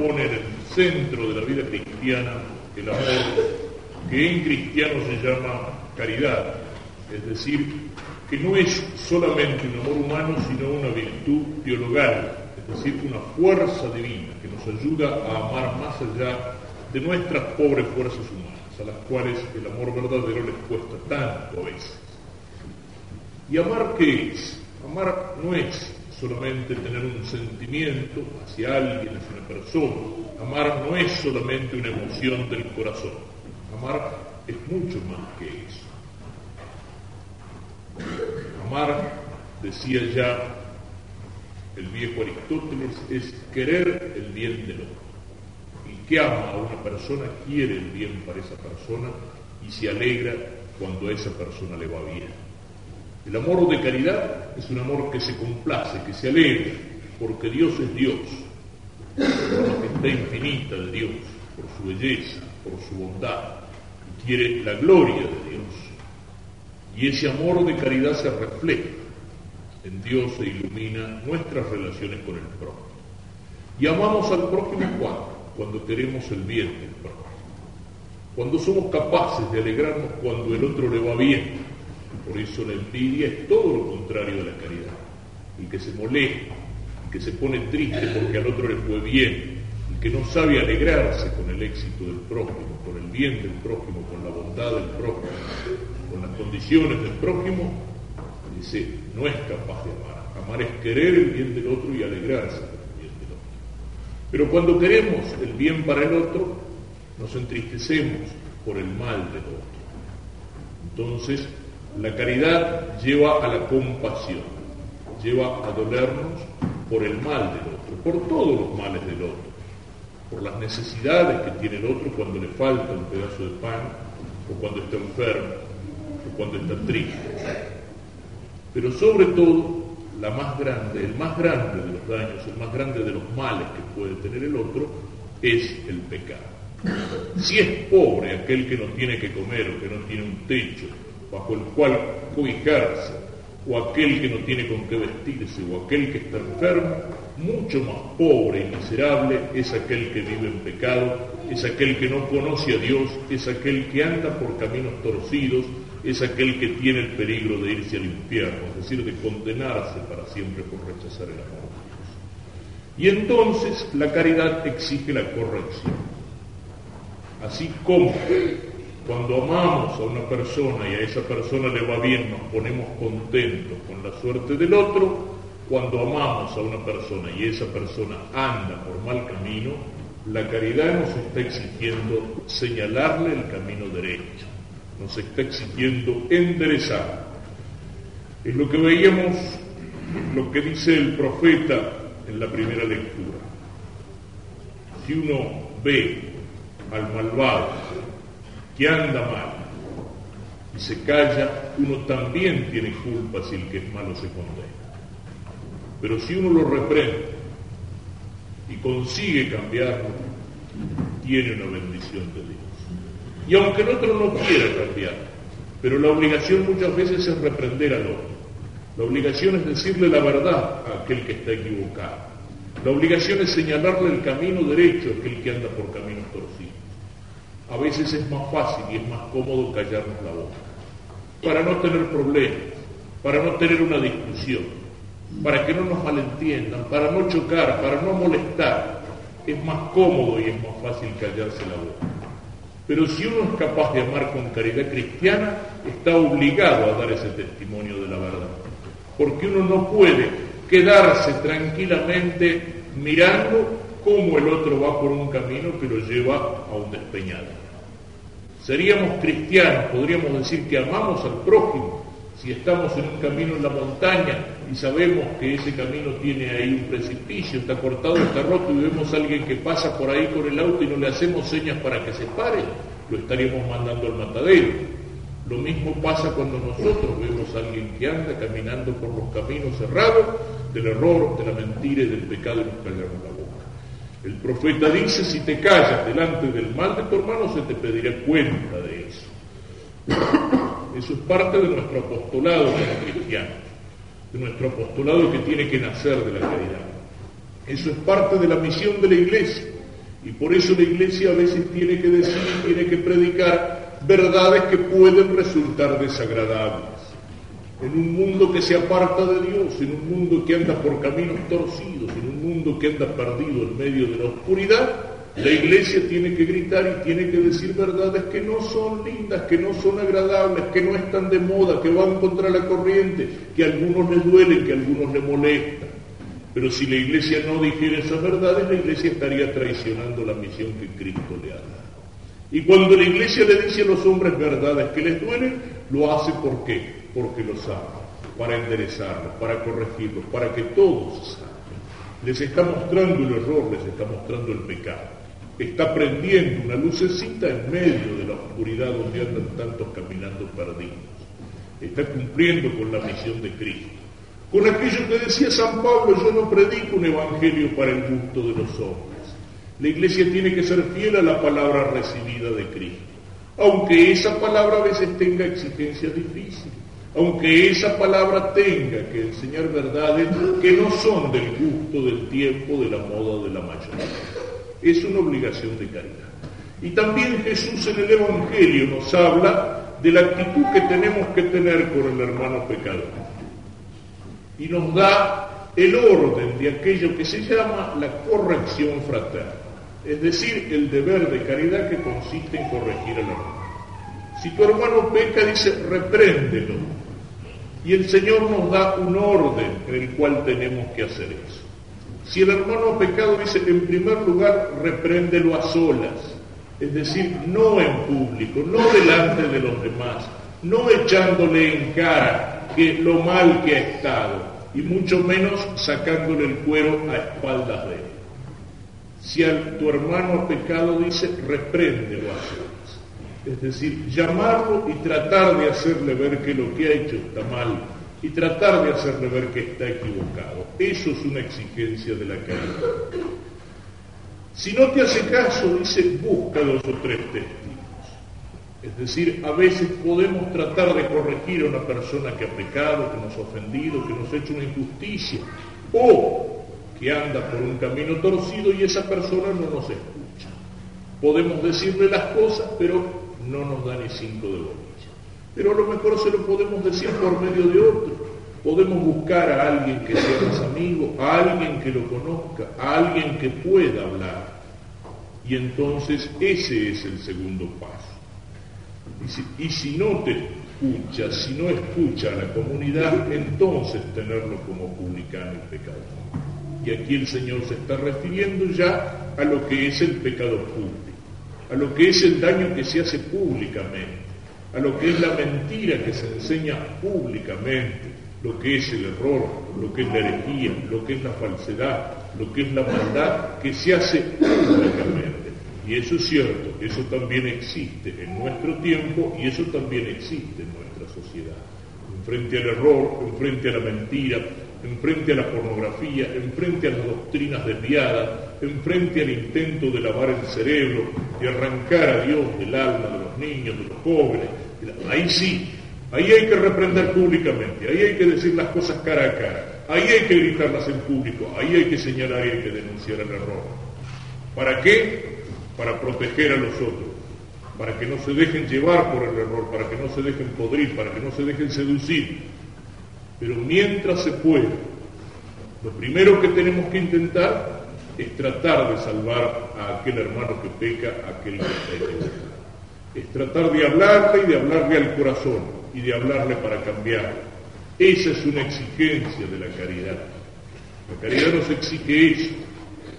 pone en el centro de la vida cristiana el amor que en cristiano se llama caridad, es decir, que no es solamente un amor humano, sino una virtud teologal, es decir, una fuerza divina que nos ayuda a amar más allá de nuestras pobres fuerzas humanas, a las cuales el amor verdadero les cuesta tanto a veces. ¿Y amar qué es? Amar no es solamente tener un sentimiento hacia alguien, hacia una persona. Amar no es solamente una emoción del corazón. Amar es mucho más que eso. Amar, decía ya el viejo Aristóteles, es querer el bien del otro. Y que ama a una persona quiere el bien para esa persona y se alegra cuando a esa persona le va bien. El amor de caridad es un amor que se complace, que se alegra, porque Dios es Dios, por la majestad infinita de Dios, por su belleza, por su bondad, y quiere la gloria de Dios. Y ese amor de caridad se refleja en Dios e ilumina nuestras relaciones con el prójimo. Y amamos al prójimo cuando, cuando queremos el bien del prójimo, cuando somos capaces de alegrarnos cuando el otro le va bien, por eso la envidia es todo lo contrario de la caridad. El que se molesta, el que se pone triste porque al otro le fue bien, el que no sabe alegrarse con el éxito del prójimo, con el bien del prójimo, con la bondad del prójimo, con las condiciones del prójimo, dice, no es capaz de amar. Amar es querer el bien del otro y alegrarse del bien del otro. Pero cuando queremos el bien para el otro, nos entristecemos por el mal del otro. Entonces, la caridad lleva a la compasión, lleva a dolernos por el mal del otro, por todos los males del otro, por las necesidades que tiene el otro cuando le falta un pedazo de pan, o cuando está enfermo, o cuando está triste. Pero sobre todo, la más grande, el más grande de los daños, el más grande de los males que puede tener el otro, es el pecado. Si es pobre aquel que no tiene que comer o que no tiene un techo, bajo el cual cobijarse, o aquel que no tiene con qué vestirse, o aquel que está enfermo, mucho más pobre y miserable es aquel que vive en pecado, es aquel que no conoce a Dios, es aquel que anda por caminos torcidos, es aquel que tiene el peligro de irse al infierno, es decir, de condenarse para siempre por rechazar el amor de Dios. Y entonces la caridad exige la corrección. Así como cuando amamos a una persona y a esa persona le va bien, nos ponemos contentos con la suerte del otro. Cuando amamos a una persona y esa persona anda por mal camino, la caridad nos está exigiendo señalarle el camino derecho, nos está exigiendo enderezar. Es lo que veíamos, lo que dice el profeta en la primera lectura. Si uno ve al malvado que anda mal y se calla, uno también tiene culpa si el que es malo se condena. Pero si uno lo reprende y consigue cambiarlo, tiene una bendición de Dios. Y aunque el otro no quiera cambiar, pero la obligación muchas veces es reprender al otro. La obligación es decirle la verdad a aquel que está equivocado. La obligación es señalarle el camino derecho a aquel que anda por caminos torcidos a veces es más fácil y es más cómodo callarnos la boca, para no tener problemas, para no tener una discusión, para que no nos malentiendan, para no chocar, para no molestar. Es más cómodo y es más fácil callarse la boca. Pero si uno es capaz de amar con caridad cristiana, está obligado a dar ese testimonio de la verdad. Porque uno no puede quedarse tranquilamente mirando cómo el otro va por un camino que lo lleva a un despeñado. Seríamos cristianos, podríamos decir que amamos al prójimo si estamos en un camino en la montaña y sabemos que ese camino tiene ahí un precipicio, está cortado, está roto y vemos a alguien que pasa por ahí con el auto y no le hacemos señas para que se pare, lo estaríamos mandando al matadero. Lo mismo pasa cuando nosotros vemos a alguien que anda caminando por los caminos cerrados del error, de la mentira y del pecado y nos callamos. El profeta dice, si te callas delante del mal de tu hermano, se te pedirá cuenta de eso. Eso es parte de nuestro apostolado como de nuestro apostolado que tiene que nacer de la caridad. Eso es parte de la misión de la iglesia, Y por eso la iglesia a veces tiene que decir, tiene que predicar verdades que pueden resultar desagradables. En un mundo que se aparta de Dios, en un mundo que anda por caminos torcidos, en que anda perdido en medio de la oscuridad, la iglesia tiene que gritar y tiene que decir verdades que no son lindas, que no son agradables, que no están de moda, que van contra la corriente, que a algunos les duelen, que a algunos les molestan. Pero si la iglesia no dijera esas verdades, la iglesia estaría traicionando la misión que Cristo le ha dado. Y cuando la iglesia le dice a los hombres verdades que les duelen, lo hace. Porque los ama, para enderezarlos, para corregirlos, para que todos salgan. Les está mostrando el error, les está mostrando el pecado. Está prendiendo una lucecita en medio de la oscuridad donde andan tantos caminando perdidos. Está cumpliendo con la misión de Cristo. Con aquello que decía San Pablo, yo no predico un evangelio para el gusto de los hombres. La iglesia tiene que ser fiel a la palabra recibida de Cristo, aunque esa palabra a veces tenga exigencias difíciles, aunque esa palabra tenga que enseñar verdades que no son del gusto del tiempo, de la moda, de la mayoría. Es una obligación de caridad. Y también Jesús en el Evangelio nos habla de la actitud que tenemos que tener con el hermano pecador y nos da el orden de aquello que se llama la corrección fraterna, es decir, el deber de caridad que consiste en corregir al hermano. Si tu hermano peca, dice, repréndelo. Y el Señor nos da un orden en el cual tenemos que hacer eso. Si el hermano pecado, dice, en primer lugar, repréndelo a solas, es decir, no en público, no delante de los demás, no echándole en cara que lo mal que ha estado, y mucho menos sacándole el cuero a espaldas de él. Si a tu hermano pecado, dice, repréndelo a solas. Es decir, llamarlo y tratar de hacerle ver que lo que ha hecho está mal y tratar de hacerle ver que está equivocado. Eso es una exigencia de la caridad. Si no te hace caso, dice, busca dos o tres testigos. Es decir, a veces podemos tratar de corregir a una persona que ha pecado, que nos ha ofendido, que nos ha hecho una injusticia, o que anda por un camino torcido y esa persona no nos escucha. Podemos decirle las cosas, pero no nos da ni cinco de bolilla. Pero a lo mejor se lo podemos decir por medio de otro. Podemos buscar a alguien que sea más amigo, a alguien que lo conozca, a alguien que pueda hablar. Y entonces ese es el segundo paso. Y si, no te escucha, si no escucha a la comunidad, entonces tenerlo como publicano y pecador. Y aquí el Señor se está refiriendo ya a lo que es el pecado público, a lo que es el daño que se hace públicamente, a lo que es la mentira que se enseña públicamente, lo que es el error, lo que es la herejía, lo que es la falsedad, lo que es la maldad que se hace públicamente. Y eso es cierto, eso también existe en nuestro tiempo y eso también existe en nuestra sociedad. En frente al error, en frente a la mentira, en frente a la pornografía, en frente a las doctrinas desviadas, en frente al intento de lavar el cerebro, de arrancar a Dios del alma de los niños, de los pobres. Ahí sí, ahí hay que reprender públicamente, ahí hay que decir las cosas cara a cara, ahí hay que gritarlas en público, ahí hay que señalar y hay que denunciar el error. ¿Para qué? para proteger a los otros, para que no se dejen llevar por el error, para que no se dejen podrir, para que no se dejen seducir. Pero mientras se pueda, lo primero que tenemos que intentar es tratar de salvar a aquel hermano que peca, a aquel que está Es tratar de hablarle y de hablarle al corazón y de hablarle para cambiar. Esa es una exigencia de la caridad. La caridad nos exige eso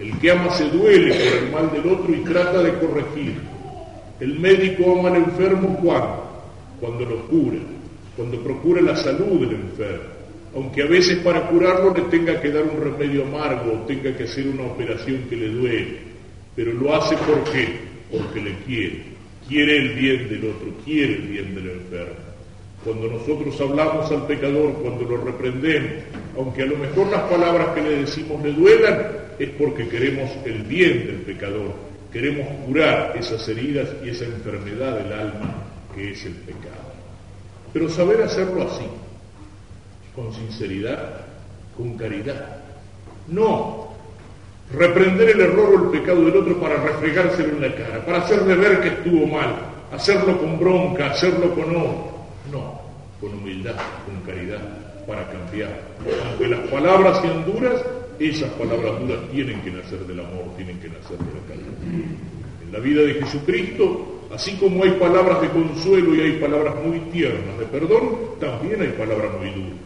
el que ama se duele por el mal del otro y trata de corregir. El médico ama al enfermo cuando, cuando lo cura, cuando procura la salud del enfermo. Aunque a veces para curarlo le tenga que dar un remedio amargo o tenga que hacer una operación que le duele. Pero lo hace ¿por qué? Porque le quiere. Quiere el bien del otro, quiere el bien del enfermo. Cuando nosotros hablamos al pecador, cuando lo reprendemos, aunque a lo mejor las palabras que le decimos le duelan, es porque queremos el bien del pecador, queremos curar esas heridas y esa enfermedad del alma que es el pecado. Pero saber hacerlo así, con sinceridad, con caridad, no reprender el error o el pecado del otro para refregárselo en la cara, para hacerle ver que estuvo mal, hacerlo con bronca, hacerlo con odio. No, con humildad, con caridad, para cambiar. Aunque las palabras sean duras, esas palabras duras tienen que nacer del amor, tienen que nacer de la caridad. En la vida de Jesucristo, así como hay palabras de consuelo y hay palabras muy tiernas de perdón, también hay palabras muy duras.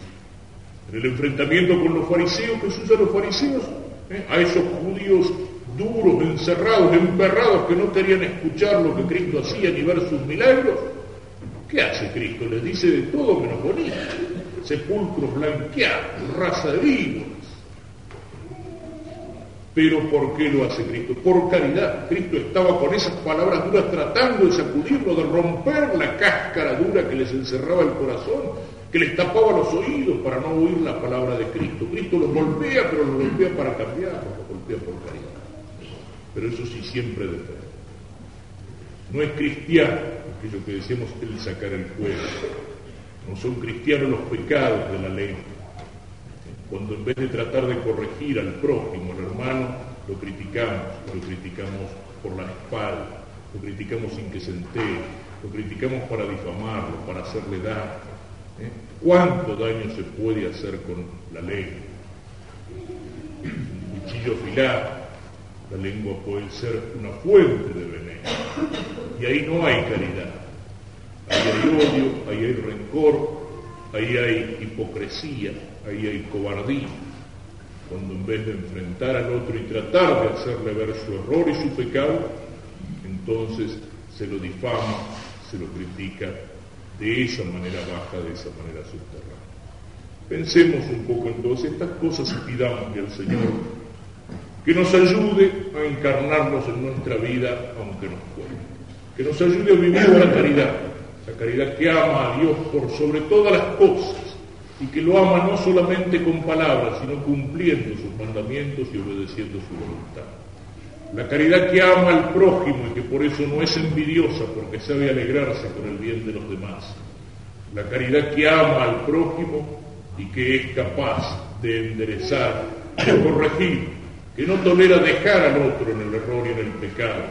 En el enfrentamiento con los fariseos, Jesús a los fariseos, ¿eh? a esos judíos duros, encerrados, emperrados, que no querían escuchar lo que Cristo hacía ni ver sus milagros, ¿qué hace Cristo? Les dice de todo menos bonito. Sepulcros blanqueados, raza de vivos, pero ¿por qué lo hace Cristo? Por caridad. Cristo estaba con esas palabras duras tratando de sacudirlo, de romper la cáscara dura que les encerraba el corazón, que les tapaba los oídos para no oír la palabra de Cristo. Cristo los golpea, pero los golpea para cambiar, los golpea por caridad. Pero eso sí siempre de. No es cristiano, aquello que decíamos, el sacar el fuego. No son cristianos los pecados de la ley, cuando en vez de tratar de corregir al prójimo, al hermano, lo criticamos, lo criticamos por la espalda, lo criticamos sin que se entere, lo criticamos para difamarlo, para hacerle daño. ¿eh? ¿Cuánto daño se puede hacer con la lengua? Un cuchillo afilado, la lengua puede ser una fuente de veneno. Y ahí no hay caridad. Ahí hay odio, ahí hay rencor, ahí hay hipocresía, ahí hay cobardía, cuando en vez de enfrentar al otro y tratar de hacerle ver su error y su pecado, entonces se lo difama, se lo critica de esa manera baja, de esa manera subterránea. Pensemos un poco entonces estas cosas y pidamos al Señor que nos ayude a encarnarnos en nuestra vida aunque nos cueste, que nos ayude a vivir la caridad, la caridad que ama a Dios por sobre todas las cosas y que lo ama no solamente con palabras, sino cumpliendo sus mandamientos y obedeciendo su voluntad. La caridad que ama al prójimo y que por eso no es envidiosa porque sabe alegrarse con el bien de los demás. La caridad que ama al prójimo y que es capaz de enderezar, de corregir, que no tolera dejar al otro en el error y en el pecado,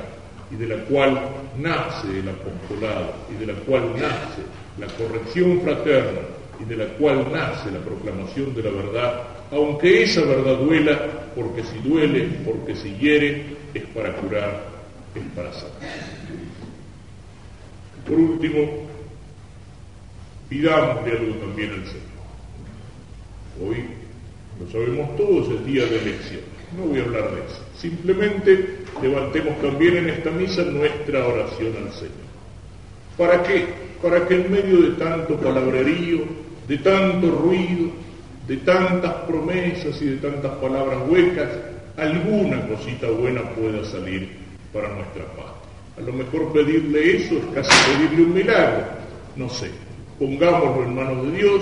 y de la cual nace el apostolado, y de la cual nace la corrección fraterna, y de la cual nace la proclamación de la verdad, aunque esa verdad duela, porque si duele, porque si hiere, es para curar, es para sanar. Por último, pidámosle algo también al Señor. Hoy, lo sabemos todos, es día de elección. No voy a hablar de eso. Simplemente levantemos también en esta misa nuestra oración al Señor. ¿Para qué? Para que en medio de tanto palabrerío, de tanto ruido, de tantas promesas y de tantas palabras huecas, alguna cosita buena pueda salir para nuestra paz. A lo mejor pedirle eso es casi pedirle un milagro, no sé. Pongámoslo en manos de Dios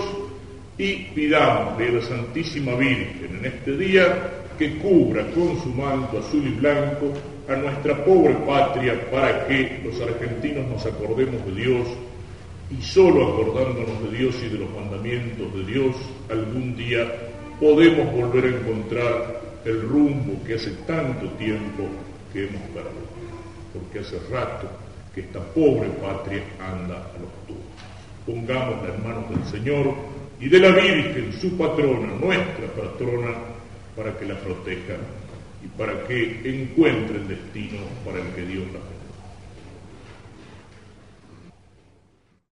y pidámosle a la Santísima Virgen en este día que cubra con su manto azul y blanco a nuestra pobre patria para que los argentinos nos acordemos de Dios y solo acordándonos de Dios y de los mandamientos de Dios, algún día podemos volver a encontrar el rumbo que hace tanto tiempo que hemos perdido. Porque hace rato que esta pobre patria anda a los tubos. Pongámosla en manos del Señor y de la Virgen, su patrona, nuestra patrona, para que la proteja y para que encuentre el destino para el que Dios la